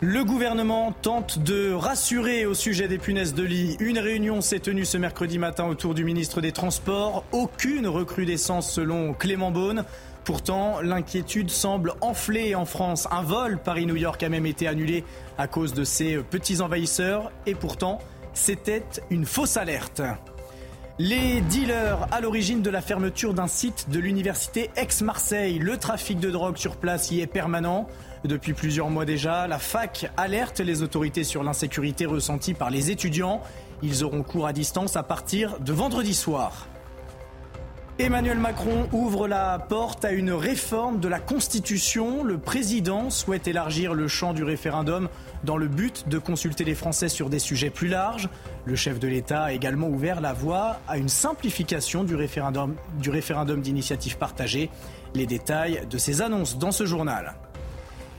Le gouvernement tente de rassurer au sujet des punaises de lit. Une réunion s'est tenue ce mercredi matin autour du ministre des Transports. Aucune recrudescence selon Clément Beaune. Pourtant, l'inquiétude semble enfler en France. Un vol Paris-New York a même été annulé à cause de ces petits envahisseurs. Et pourtant, c'était une fausse alerte. Les dealers à l'origine de la fermeture d'un site de l'université Aix-Marseille. Le trafic de drogue sur place y est permanent. Depuis plusieurs mois déjà, la fac alerte les autorités sur l'insécurité ressentie par les étudiants. Ils auront cours à distance à partir de vendredi soir. Emmanuel Macron ouvre la porte à une réforme de la Constitution. Le président souhaite élargir le champ du référendum dans le but de consulter les Français sur des sujets plus larges. Le chef de l'État a également ouvert la voie à une simplification du référendum, du référendum d'initiative partagée. Les détails de ces annonces dans ce journal.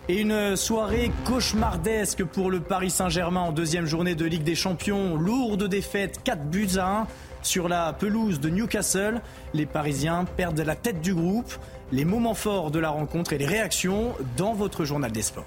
Et une soirée cauchemardesque pour le Paris Saint-Germain en deuxième journée de Ligue des Champions. Lourde défaite, 4 buts à 1 sur la pelouse de Newcastle. Les Parisiens perdent la tête du groupe. Les moments forts de la rencontre et les réactions dans votre journal des sports.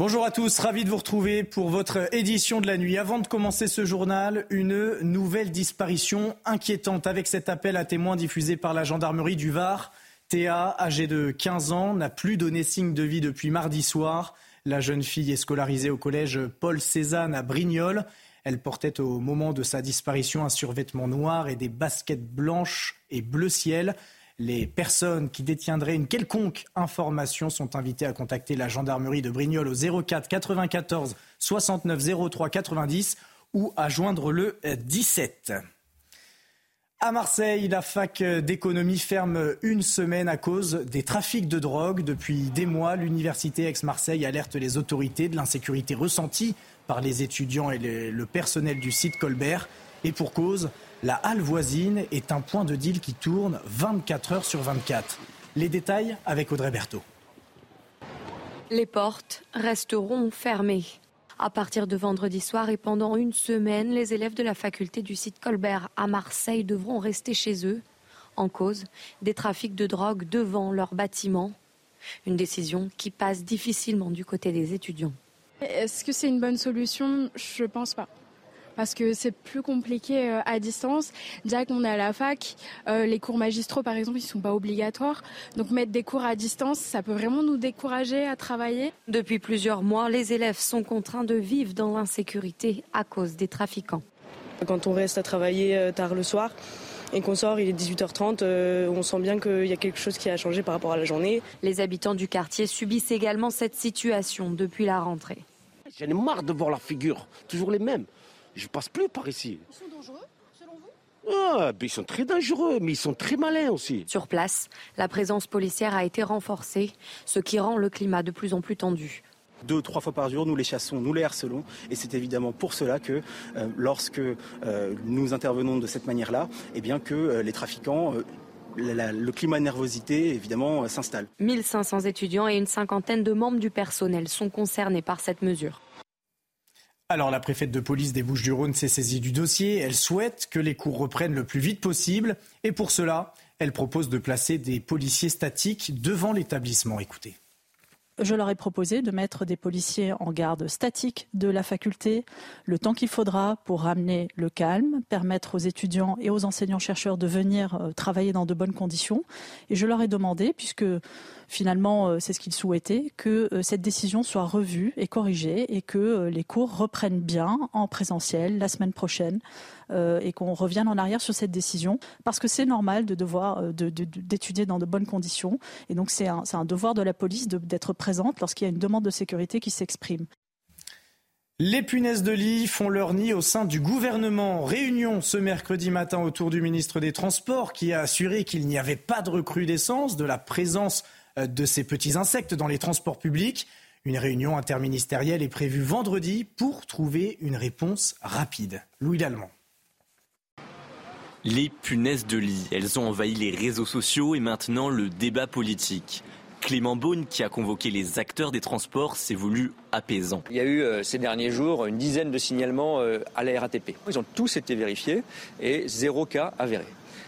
Bonjour à tous, ravi de vous retrouver pour votre édition de la nuit. Avant de commencer ce journal, une nouvelle disparition inquiétante avec cet appel à témoins diffusé par la gendarmerie du Var. Théa, âgée de 15 ans, n'a plus donné signe de vie depuis mardi soir. La jeune fille est scolarisée au collège Paul Cézanne à Brignoles. Elle portait au moment de sa disparition un survêtement noir et des baskets blanches et bleu ciel. Les personnes qui détiendraient une quelconque information sont invitées à contacter la gendarmerie de Brignoles au 04 94 69 03 90 ou à joindre le 17. À Marseille, la fac d'économie ferme une semaine à cause des trafics de drogue. Depuis des mois, l'université Aix-Marseille alerte les autorités de l'insécurité ressentie par les étudiants et le personnel du site Colbert. Et pour cause, la halle voisine est un point de deal qui tourne 24 heures sur 24. Les détails avec Audrey Berthaud. Les portes resteront fermées. À partir de vendredi soir et pendant une semaine, les élèves de la faculté du site Colbert à Marseille devront rester chez eux. En cause, des trafics de drogue devant leur bâtiment. Une décision qui passe difficilement du côté des étudiants. Est-ce que c'est une bonne solution? Je ne pense pas parce que c'est plus compliqué euh, à distance. Déjà qu'on est à la fac, euh, les cours magistraux par exemple, ils sont pas obligatoires. Donc mettre des cours à distance, ça peut vraiment nous décourager à travailler. Depuis plusieurs mois, les élèves sont contraints de vivre dans l'insécurité à cause des trafiquants. Quand on reste à travailler euh, tard le soir, et qu'on sort, il est 18h30, on sent bien qu'il y a quelque chose qui a changé par rapport à la journée. Les habitants du quartier subissent également cette situation depuis la rentrée. J'en ai marre de voir la figure, toujours les mêmes. Je passe plus par ici. Ils sont dangereux, selon vous? Ah, ben, Ils sont très dangereux, mais ils sont très malins aussi. Sur place, la présence policière a été renforcée, ce qui rend le climat de plus en plus tendu. Deux, trois fois par jour, nous les chassons, nous les harcelons. Et c'est évidemment pour cela que euh, lorsque euh, nous intervenons de cette manière-là, eh bien que euh, les trafiquants le climat de nervosité, évidemment, s'installe. 1500 étudiants et une cinquantaine de membres du personnel sont concernés par cette mesure. Alors la préfète de police des Bouches-du-Rhône s'est saisie du dossier. Elle souhaite que les cours reprennent le plus vite possible. Et pour cela, elle propose de placer des policiers statiques devant l'établissement. Écoutez je leur ai proposé de mettre des policiers en garde statique de la faculté, le temps qu'il faudra pour ramener le calme, permettre aux étudiants et aux enseignants-chercheurs de venir euh, travailler dans de bonnes conditions. Et je leur ai demandé, puisque finalement euh, c'est ce qu'ils souhaitaient, que euh, cette décision soit revue et corrigée et que les cours reprennent bien en présentiel la semaine prochaine et qu'on revienne en arrière sur cette décision parce que c'est normal de devoir d'étudier dans de bonnes conditions et donc c'est un, un, devoir de la police d'être présente lorsqu'il y a une demande de sécurité qui s'exprime. Les punaises de lit font leur nid au sein du gouvernement. Réunion ce mercredi matin autour du ministre des Transports qui a assuré qu'il n'y avait pas de recrudescence de la présence euh, de ces petits insectes dans les transports publics. Une réunion interministérielle est prévue vendredi pour trouver une réponse rapide. Louis Lallemand. Les punaises de lit, elles ont envahi les réseaux sociaux et maintenant le débat politique. Clément Beaune, qui a convoqué les acteurs des transports, s'est voulu apaisant. Il y a eu euh, ces derniers jours une dizaine de signalements euh, à la RATP. Ils ont tous été vérifiés et zéro cas avéré.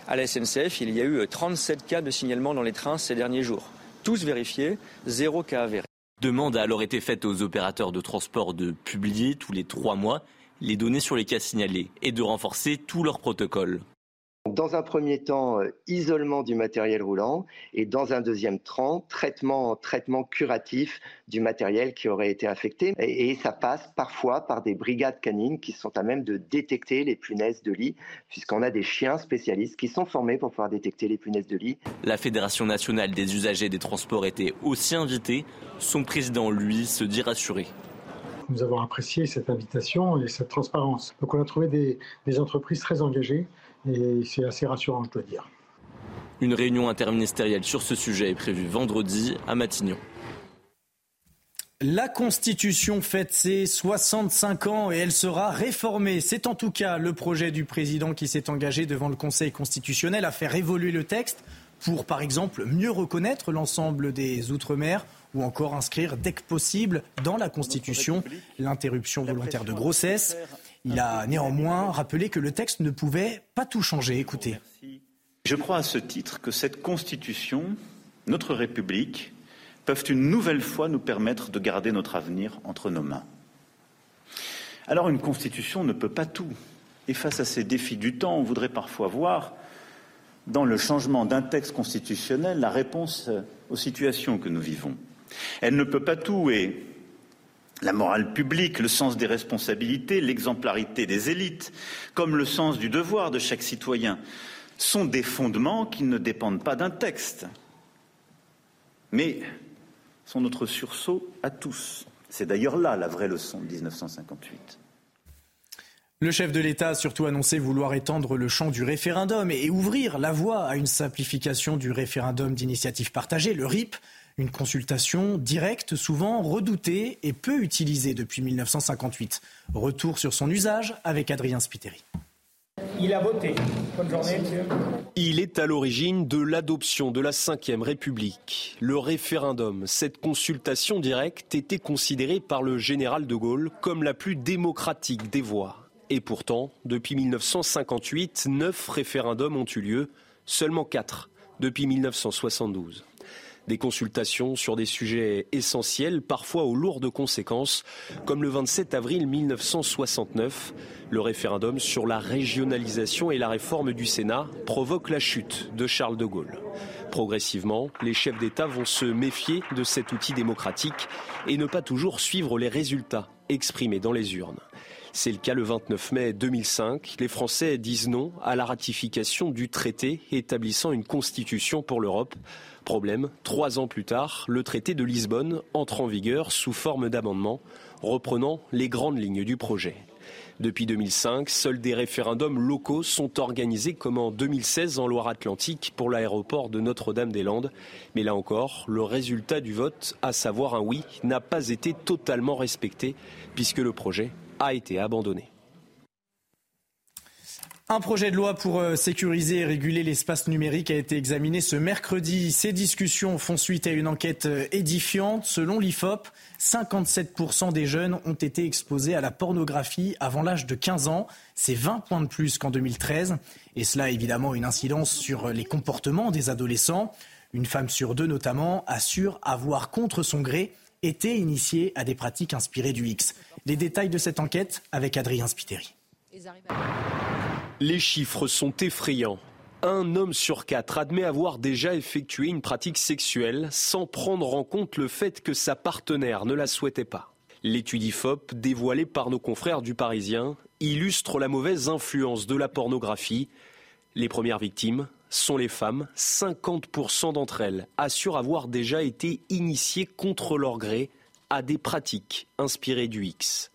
À la SNCF, il y a eu 37 euh, cas de signalement dans les trains ces derniers jours. Tous vérifiés, zéro cas avéré. Demande a alors été faite aux opérateurs de transport de publier tous les trois mois les données sur les cas signalés et de renforcer tous leurs protocoles. Dans un premier temps, euh, isolement du matériel roulant et dans un deuxième temps, traitement, traitement curatif du matériel qui aurait été affecté. Et, ça passe parfois par des brigades canines qui sont à même de détecter les punaises de lit, puisqu'on a des chiens spécialistes qui sont formés pour pouvoir détecter les punaises de lit. La Fédération nationale des usagers des transports était aussi invitée. Son président, lui, se dit rassuré. Nous avons apprécié cette invitation et cette transparence. Donc on a trouvé des, des entreprises très engagées et c'est assez rassurant, je dois dire. Une réunion interministérielle sur ce sujet est prévue vendredi à Matignon. La Constitution fête ses 65 ans et elle sera réformée. C'est en tout cas le projet du président qui s'est engagé devant le Conseil constitutionnel à faire évoluer le texte pour, par exemple, mieux reconnaître l'ensemble des Outre-mer ou encore inscrire dès que possible dans la Constitution l'interruption volontaire de grossesse. Il a néanmoins rappelé que le texte ne pouvait pas tout changer. Écoutez. Je crois à ce titre que cette Constitution, notre République, peuvent une nouvelle fois nous permettre de garder notre avenir entre nos mains. Alors une Constitution ne peut pas tout. Et face à ces défis du temps, on voudrait parfois voir dans le changement d'un texte constitutionnel la réponse aux situations que nous vivons. Elle ne peut pas tout et la morale publique, le sens des responsabilités, l'exemplarité des élites, comme le sens du devoir de chaque citoyen, sont des fondements qui ne dépendent pas d'un texte, mais sont notre sursaut à tous. C'est d'ailleurs là la vraie leçon de 1958. Le chef de l'État a surtout annoncé vouloir étendre le champ du référendum et ouvrir la voie à une simplification du référendum d'initiative partagée, le RIP, une consultation directe, souvent redoutée et peu utilisée depuis 1958. Retour sur son usage avec Adrien Spiteri. Il a voté. Bonne journée, monsieur. Il est à l'origine de l'adoption de la Ve République. Le référendum, cette consultation directe, était considérée par le général de Gaulle comme la plus démocratique des voies. Et pourtant, depuis 1958, neuf référendums ont eu lieu, seulement quatre depuis 1972 des consultations sur des sujets essentiels, parfois aux lourdes conséquences, comme le 27 avril 1969. Le référendum sur la régionalisation et la réforme du Sénat provoque la chute de Charles de Gaulle. Progressivement, les chefs d'État vont se méfier de cet outil démocratique et ne pas toujours suivre les résultats exprimés dans les urnes. C'est le cas le 29 mai 2005. Les Français disent non à la ratification du traité établissant une constitution pour l'Europe. Problème, trois ans plus tard, le traité de Lisbonne entre en vigueur sous forme d'amendement, reprenant les grandes lignes du projet. Depuis 2005, seuls des référendums locaux sont organisés comme en 2016 en Loire-Atlantique pour l'aéroport de Notre-Dame-des-Landes. Mais là encore, le résultat du vote, à savoir un oui, n'a pas été totalement respecté puisque le projet a été abandonné. Un projet de loi pour euh, sécuriser et réguler l'espace numérique a été examiné ce mercredi. Ces discussions font suite à une enquête euh, édifiante. Selon l'IFOP, 57% des jeunes ont été exposés à la pornographie avant l'âge de 15 ans. C'est 20 points de plus qu'en 2013. Et cela a évidemment une incidence sur les comportements des adolescents. Une femme sur deux notamment assure avoir contre son gré été initiée à des pratiques inspirées du X. Les détails de cette enquête avec Adrien Spiteri. Les chiffres sont effrayants. Un homme sur quatre admet avoir déjà effectué une pratique sexuelle sans prendre en compte le fait que sa partenaire ne la souhaitait pas. L'étude IFOP, dévoilée par nos confrères du Parisien, illustre la mauvaise influence de la pornographie. Les premières victimes sont les femmes. 50% d'entre elles assurent avoir déjà été initiées contre leur gré à des pratiques inspirées du X.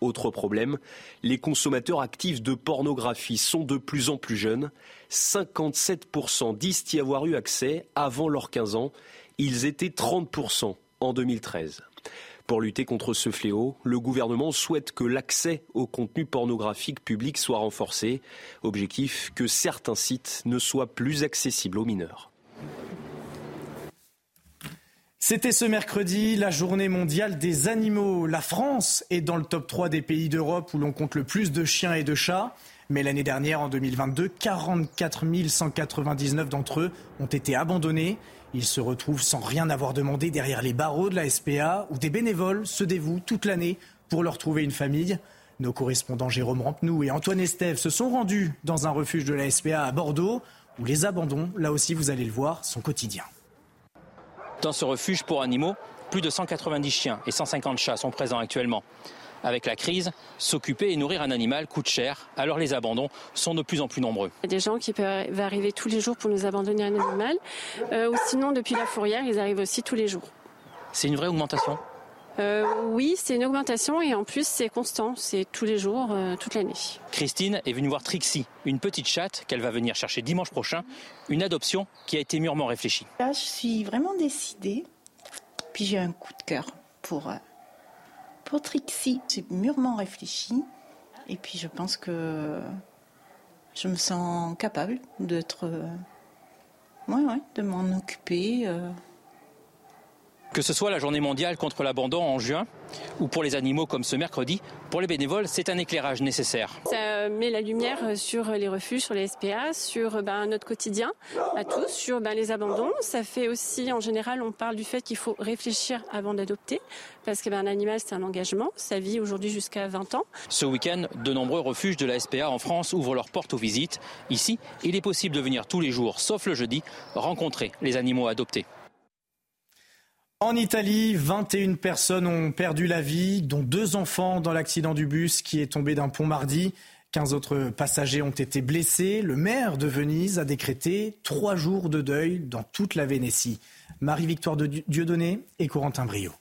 Autre problème, les consommateurs actifs de pornographie sont de plus en plus jeunes. 57% disent y avoir eu accès avant leurs 15 ans. Ils étaient 30% en 2013. Pour lutter contre ce fléau, le gouvernement souhaite que l'accès au contenu pornographique public soit renforcé. Objectif que certains sites ne soient plus accessibles aux mineurs. C'était ce mercredi la journée mondiale des animaux. La France est dans le top 3 des pays d'Europe où l'on compte le plus de chiens et de chats. Mais l'année dernière, en 2022, 44 199 d'entre eux ont été abandonnés. Ils se retrouvent sans rien avoir demandé derrière les barreaux de la SPA où des bénévoles se dévouent toute l'année pour leur trouver une famille. Nos correspondants Jérôme Rampenou et Antoine Estève se sont rendus dans un refuge de la SPA à Bordeaux où les abandons, là aussi vous allez le voir, sont quotidiens. Dans ce refuge pour animaux, plus de 190 chiens et 150 chats sont présents actuellement. Avec la crise, s'occuper et nourrir un animal coûte cher, alors les abandons sont de plus en plus nombreux. Il y a des gens qui peuvent arriver tous les jours pour nous abandonner un animal, euh, ou sinon depuis la fourrière, ils arrivent aussi tous les jours. C'est une vraie augmentation? Euh, oui, c'est une augmentation et en plus c'est constant, c'est tous les jours, euh, toute l'année. Christine est venue voir Trixie, une petite chatte qu'elle va venir chercher dimanche prochain, une adoption qui a été mûrement réfléchie. Là, je suis vraiment décidée, puis j'ai un coup de cœur pour, euh, pour Trixie. C'est mûrement réfléchi et puis je pense que je me sens capable d'être, ouais, ouais, de m'en occuper. Que ce soit la journée mondiale contre l'abandon en juin ou pour les animaux comme ce mercredi, pour les bénévoles, c'est un éclairage nécessaire. Ça met la lumière sur les refuges, sur les SPA, sur ben, notre quotidien à tous, sur ben, les abandons. Ça fait aussi, en général, on parle du fait qu'il faut réfléchir avant d'adopter, parce qu'un ben, animal, c'est un engagement. Ça vit aujourd'hui jusqu'à 20 ans. Ce week-end, de nombreux refuges de la SPA en France ouvrent leurs portes aux visites. Ici, il est possible de venir tous les jours, sauf le jeudi, rencontrer les animaux adoptés. En Italie, 21 personnes ont perdu la vie, dont deux enfants dans l'accident du bus qui est tombé d'un pont mardi. 15 autres passagers ont été blessés. Le maire de Venise a décrété trois jours de deuil dans toute la Vénétie. Marie-Victoire de Dieudonné et Corentin Brio.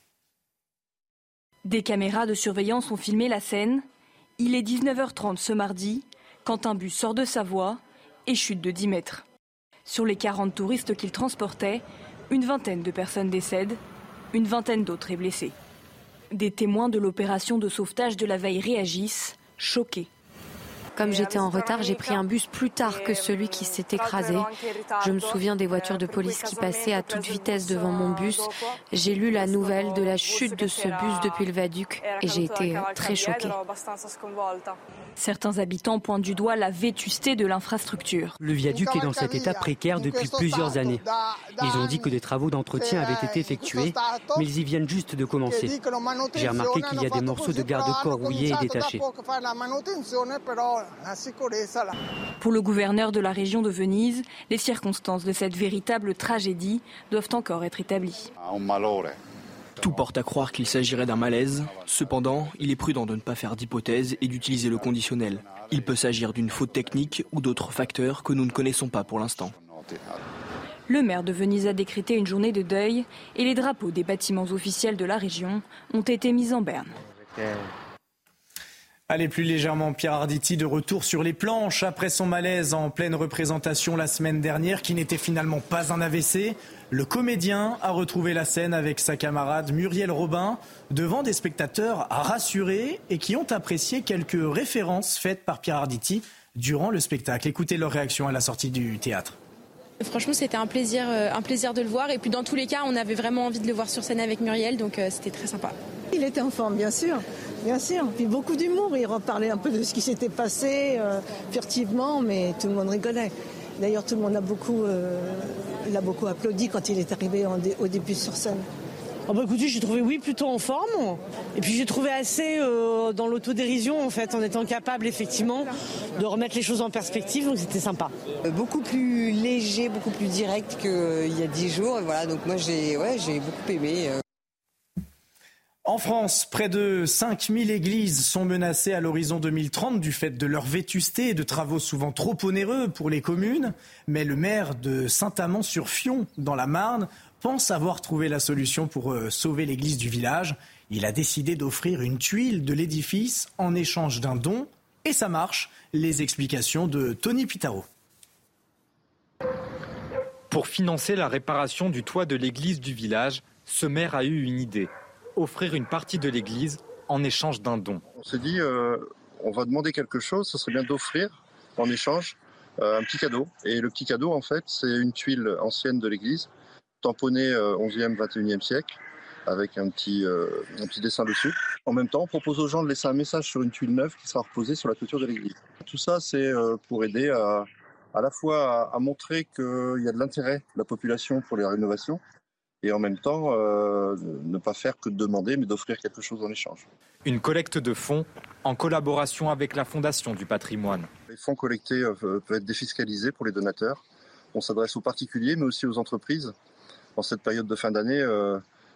Des caméras de surveillance ont filmé la scène. Il est 19h30 ce mardi quand un bus sort de sa voie et chute de 10 mètres. Sur les 40 touristes qu'il transportait, une vingtaine de personnes décèdent, une vingtaine d'autres est blessée. Des témoins de l'opération de sauvetage de la veille réagissent, choqués. Comme j'étais en retard, j'ai pris un bus plus tard que celui qui s'est écrasé. Je me souviens des voitures de police qui passaient à toute vitesse devant mon bus. J'ai lu la nouvelle de la chute de ce bus depuis le Vaduc et j'ai été très choquée. Certains habitants pointent du doigt la vétusté de l'infrastructure. Le viaduc est dans cet état précaire depuis plusieurs années. Ils ont dit que des travaux d'entretien avaient été effectués, mais ils y viennent juste de commencer. J'ai remarqué qu'il y a des morceaux de garde-corps rouillés et détachés. Pour le gouverneur de la région de Venise, les circonstances de cette véritable tragédie doivent encore être établies. Tout porte à croire qu'il s'agirait d'un malaise. Cependant, il est prudent de ne pas faire d'hypothèses et d'utiliser le conditionnel. Il peut s'agir d'une faute technique ou d'autres facteurs que nous ne connaissons pas pour l'instant. Le maire de Venise a décrété une journée de deuil et les drapeaux des bâtiments officiels de la région ont été mis en berne. Allez, plus légèrement, Pierre Arditi de retour sur les planches après son malaise en pleine représentation la semaine dernière, qui n'était finalement pas un AVC. Le comédien a retrouvé la scène avec sa camarade Muriel Robin devant des spectateurs rassurés et qui ont apprécié quelques références faites par Pierre Arditi durant le spectacle. Écoutez leur réaction à la sortie du théâtre. Franchement, c'était un plaisir, euh, un plaisir de le voir. Et puis, dans tous les cas, on avait vraiment envie de le voir sur scène avec Muriel, donc euh, c'était très sympa. Il était en forme, bien sûr. Bien sûr. Puis beaucoup d'humour. Il reparlait un peu de ce qui s'était passé euh, furtivement, mais tout le monde rigolait. D'ailleurs, tout le monde a beaucoup, l'a beaucoup applaudi quand il est arrivé au début sur scène. Oh bah écoutez, j'ai trouvé oui plutôt en forme. Et puis j'ai trouvé assez euh, dans l'autodérision en fait, en étant capable effectivement de remettre les choses en perspective. Donc c'était sympa. Euh, beaucoup plus léger, beaucoup plus direct qu'il y a dix jours. Et voilà, donc moi j'ai ouais, j'ai beaucoup aimé. En France, près de 5000 églises sont menacées à l'horizon 2030 du fait de leur vétusté et de travaux souvent trop onéreux pour les communes. Mais le maire de Saint-Amand-sur-Fion, dans la Marne, pense avoir trouvé la solution pour euh, sauver l'église du village. Il a décidé d'offrir une tuile de l'édifice en échange d'un don. Et ça marche. Les explications de Tony Pitaro. Pour financer la réparation du toit de l'église du village, ce maire a eu une idée. Offrir une partie de l'église en échange d'un don. On s'est dit, euh, on va demander quelque chose, ce serait bien d'offrir en échange euh, un petit cadeau. Et le petit cadeau, en fait, c'est une tuile ancienne de l'église tamponné 11e, 21e siècle avec un petit, un petit dessin dessus. En même temps, on propose aux gens de laisser un message sur une tuile neuve qui sera reposée sur la toiture de l'église. Tout ça, c'est pour aider à, à la fois à, montrer qu'il y a de l'intérêt de la population pour les rénovations et en même temps ne pas faire que de demander, mais d'offrir quelque chose en échange. Une collecte de fonds en collaboration avec la Fondation du patrimoine. Les fonds collectés peuvent être défiscalisés pour les donateurs. On s'adresse aux particuliers, mais aussi aux entreprises. En cette période de fin d'année,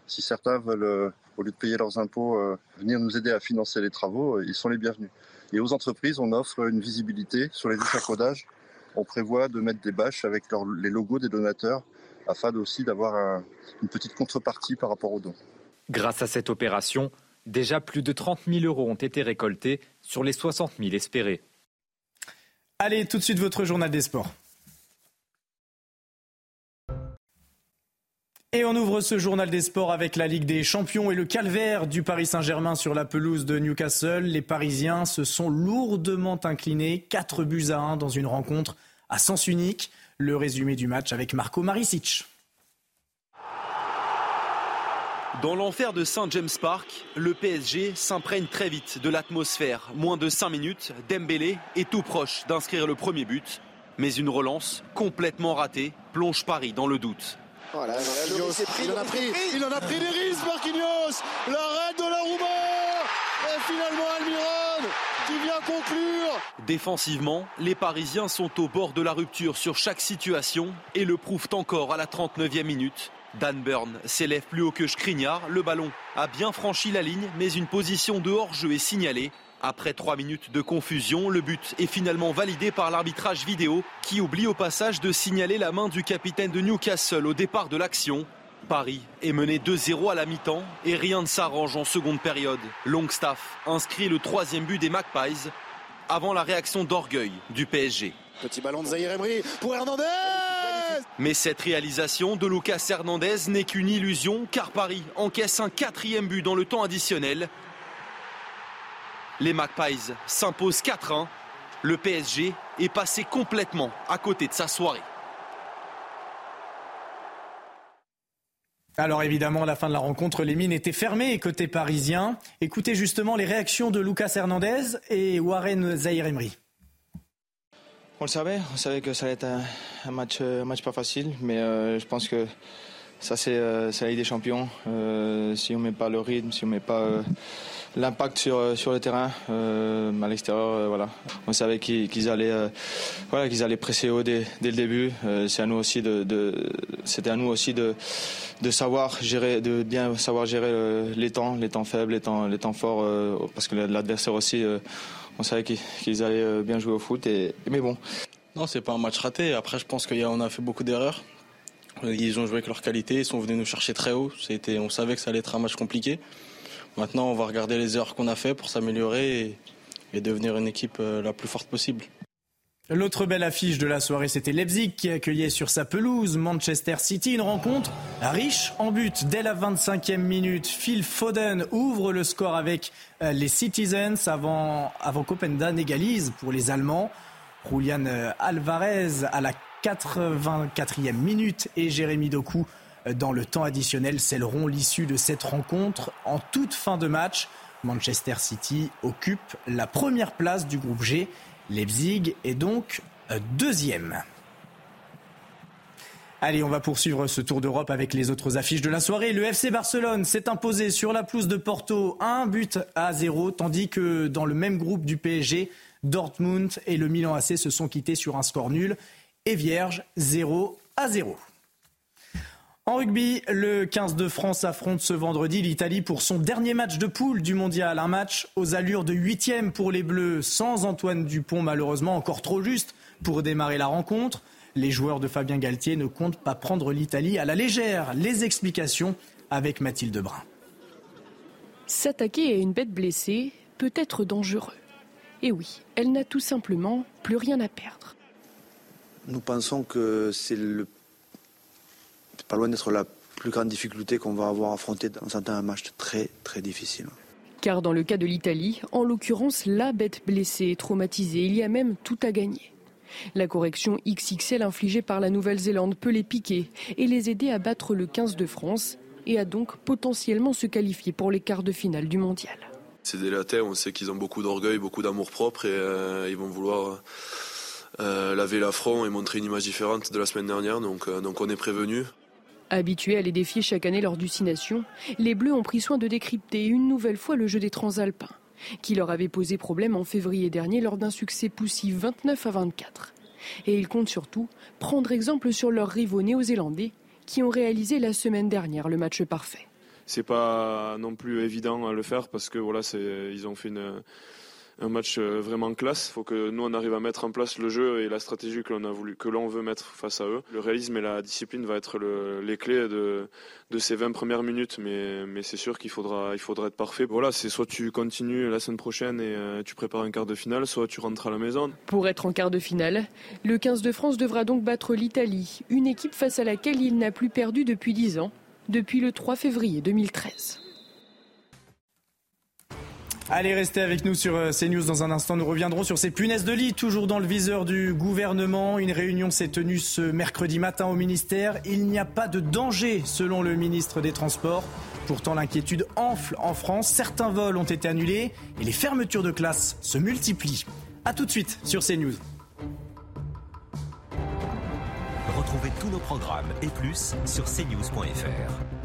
si certains veulent, euh, au lieu de payer leurs impôts, euh, venir nous aider à financer les travaux, euh, ils sont les bienvenus. Et aux entreprises, on offre une visibilité sur les échafaudages. On prévoit de mettre des bâches avec les logos des donateurs afin aussi d'avoir une petite contrepartie par rapport aux dons. Grâce à cette opération, déjà plus de 30 000 euros ont été récoltés sur les 60 000 espérés. Allez, tout de suite votre journal des sports. Et on ouvre ce journal des sports avec la Ligue des Champions et le calvaire du Paris Saint-Germain sur la pelouse de Newcastle. Les Parisiens se sont lourdement inclinés, 4 buts à 1 dans une rencontre à sens unique. Le résumé du match avec Marco Maricic. Dans l'enfer de Saint James Park, le PSG s'imprègne très vite de l'atmosphère. Moins de 5 minutes, Dembélé est tout proche d'inscrire le premier but. Mais une relance complètement ratée plonge Paris dans le doute. Voilà, il, en a pris, il en a pris des risques, Marquinhos L'arrêt de la Rouba Et finalement Almiron Défensivement, les Parisiens sont au bord de la rupture sur chaque situation et le prouvent encore à la 39e minute. Dan Burn s'élève plus haut que Skriniar, le ballon a bien franchi la ligne mais une position de hors-jeu est signalée. Après trois minutes de confusion, le but est finalement validé par l'arbitrage vidéo qui oublie au passage de signaler la main du capitaine de Newcastle au départ de l'action. Paris est mené 2-0 à la mi-temps et rien ne s'arrange en seconde période. Longstaff inscrit le troisième but des Magpies avant la réaction d'orgueil du PSG. Petit ballon de Zahir Emery pour Hernandez Mais cette réalisation de Lucas Hernandez n'est qu'une illusion car Paris encaisse un quatrième but dans le temps additionnel les Magpies s'imposent 4-1. Le PSG est passé complètement à côté de sa soirée. Alors évidemment, à la fin de la rencontre, les mines étaient fermées côté parisien. Écoutez justement les réactions de Lucas Hernandez et Warren Zahir Emery. On le savait, on savait que ça allait être un, match, match pas facile, mais euh, je pense que ça c'est euh, la Ligue des Champions. Euh, si on met pas le rythme, si on met pas l'impact sur, euh, sur le terrain euh, à l'extérieur. Euh, voilà. On savait qu'ils allaient, voilà, qu'ils allaient presser haut dès, le début. c'était à nous aussi de, de savoir gérer, de bien savoir gérer les temps, les temps faibles, les temps, les temps forts, parce que l'adversaire aussi, on savait qu'ils allaient bien jouer au foot. Et, mais bon. Non, c'est pas un match raté. Après, je pense qu'on a, a fait beaucoup d'erreurs. Ils ont joué avec leur qualité, ils sont venus nous chercher très haut. C'était, on savait que ça allait être un match compliqué. Maintenant, on va regarder les erreurs qu'on a fait pour s'améliorer et, devenir une équipe euh, la plus forte possible. L'autre belle affiche de la soirée, c'était Leipzig qui accueillait sur sa pelouse Manchester City. Une rencontre riche en but. Dès la 25e minute, Phil Foden ouvre le score avec euh, les Citizens avant, avant n'égalise pour les Allemands. Julian euh, Alvarez à la 84e minute et Jérémy Doku dans le temps additionnel scelleront l'issue de cette rencontre. En toute fin de match, Manchester City occupe la première place du groupe G. Leipzig est donc deuxième. Allez, on va poursuivre ce tour d'Europe avec les autres affiches de la soirée. Le FC Barcelone s'est imposé sur la pelouse de Porto un but à zéro, tandis que dans le même groupe du PSG, Dortmund et le Milan AC se sont quittés sur un score nul et vierge 0 à 0. En rugby, le 15 de France affronte ce vendredi l'Italie pour son dernier match de poule du mondial. Un match aux allures de huitième pour les Bleus, sans Antoine Dupont malheureusement encore trop juste pour démarrer la rencontre. Les joueurs de Fabien Galtier ne comptent pas prendre l'Italie à la légère. Les explications avec Mathilde Brun. S'attaquer à une bête blessée peut être dangereux. Et oui, elle n'a tout simplement plus rien à perdre. Nous pensons que c'est le pas loin d'être la plus grande difficulté qu'on va avoir affronter dans un match très très difficile. Car dans le cas de l'Italie, en l'occurrence la bête blessée, traumatisée, il y a même tout à gagner. La correction XXL infligée par la Nouvelle-Zélande peut les piquer et les aider à battre le 15 de France et à donc potentiellement se qualifier pour les quarts de finale du mondial. C'est des latins, on sait qu'ils ont beaucoup d'orgueil, beaucoup d'amour propre et euh, ils vont vouloir euh, laver l'affront et montrer une image différente de la semaine dernière, donc, euh, donc on est prévenu. Habitués à les défier chaque année lors du Six Nations, les Bleus ont pris soin de décrypter une nouvelle fois le jeu des Transalpins qui leur avait posé problème en février dernier lors d'un succès poussif 29 à 24. Et ils comptent surtout prendre exemple sur leurs rivaux néo-zélandais qui ont réalisé la semaine dernière le match parfait. C'est pas non plus évident à le faire parce que voilà, ils ont fait une un match euh, vraiment classe. Il faut que nous on arrive à mettre en place le jeu et la stratégie que l'on a voulu, que l'on veut mettre face à eux. Le réalisme et la discipline va être les clés de, ces 20 premières minutes, mais, c'est sûr qu'il faudra, il faudra être parfait. Voilà, c'est soit tu continues la semaine prochaine et euh, tu prépares un quart de finale, soit tu rentres à la maison. Pour être en quart de finale, le 15 de France devra donc battre l'Italie, une équipe face à laquelle il n'a plus perdu depuis 10 ans, depuis le 3 février 2013. Allez, restez avec nous sur euh, CNews. Dans un instant, nous reviendrons sur ces punaises de lit, toujours dans le viseur du gouvernement. Une réunion s'est tenue ce mercredi matin au ministère. Il n'y a pas de danger, selon le ministre des Transports. Pourtant, l'inquiétude enfle en France. Certains vols ont été annulés et les fermetures de classes se multiplient. A tout de suite sur CNews. Retrouvez tous nos programmes et plus sur cnews.fr.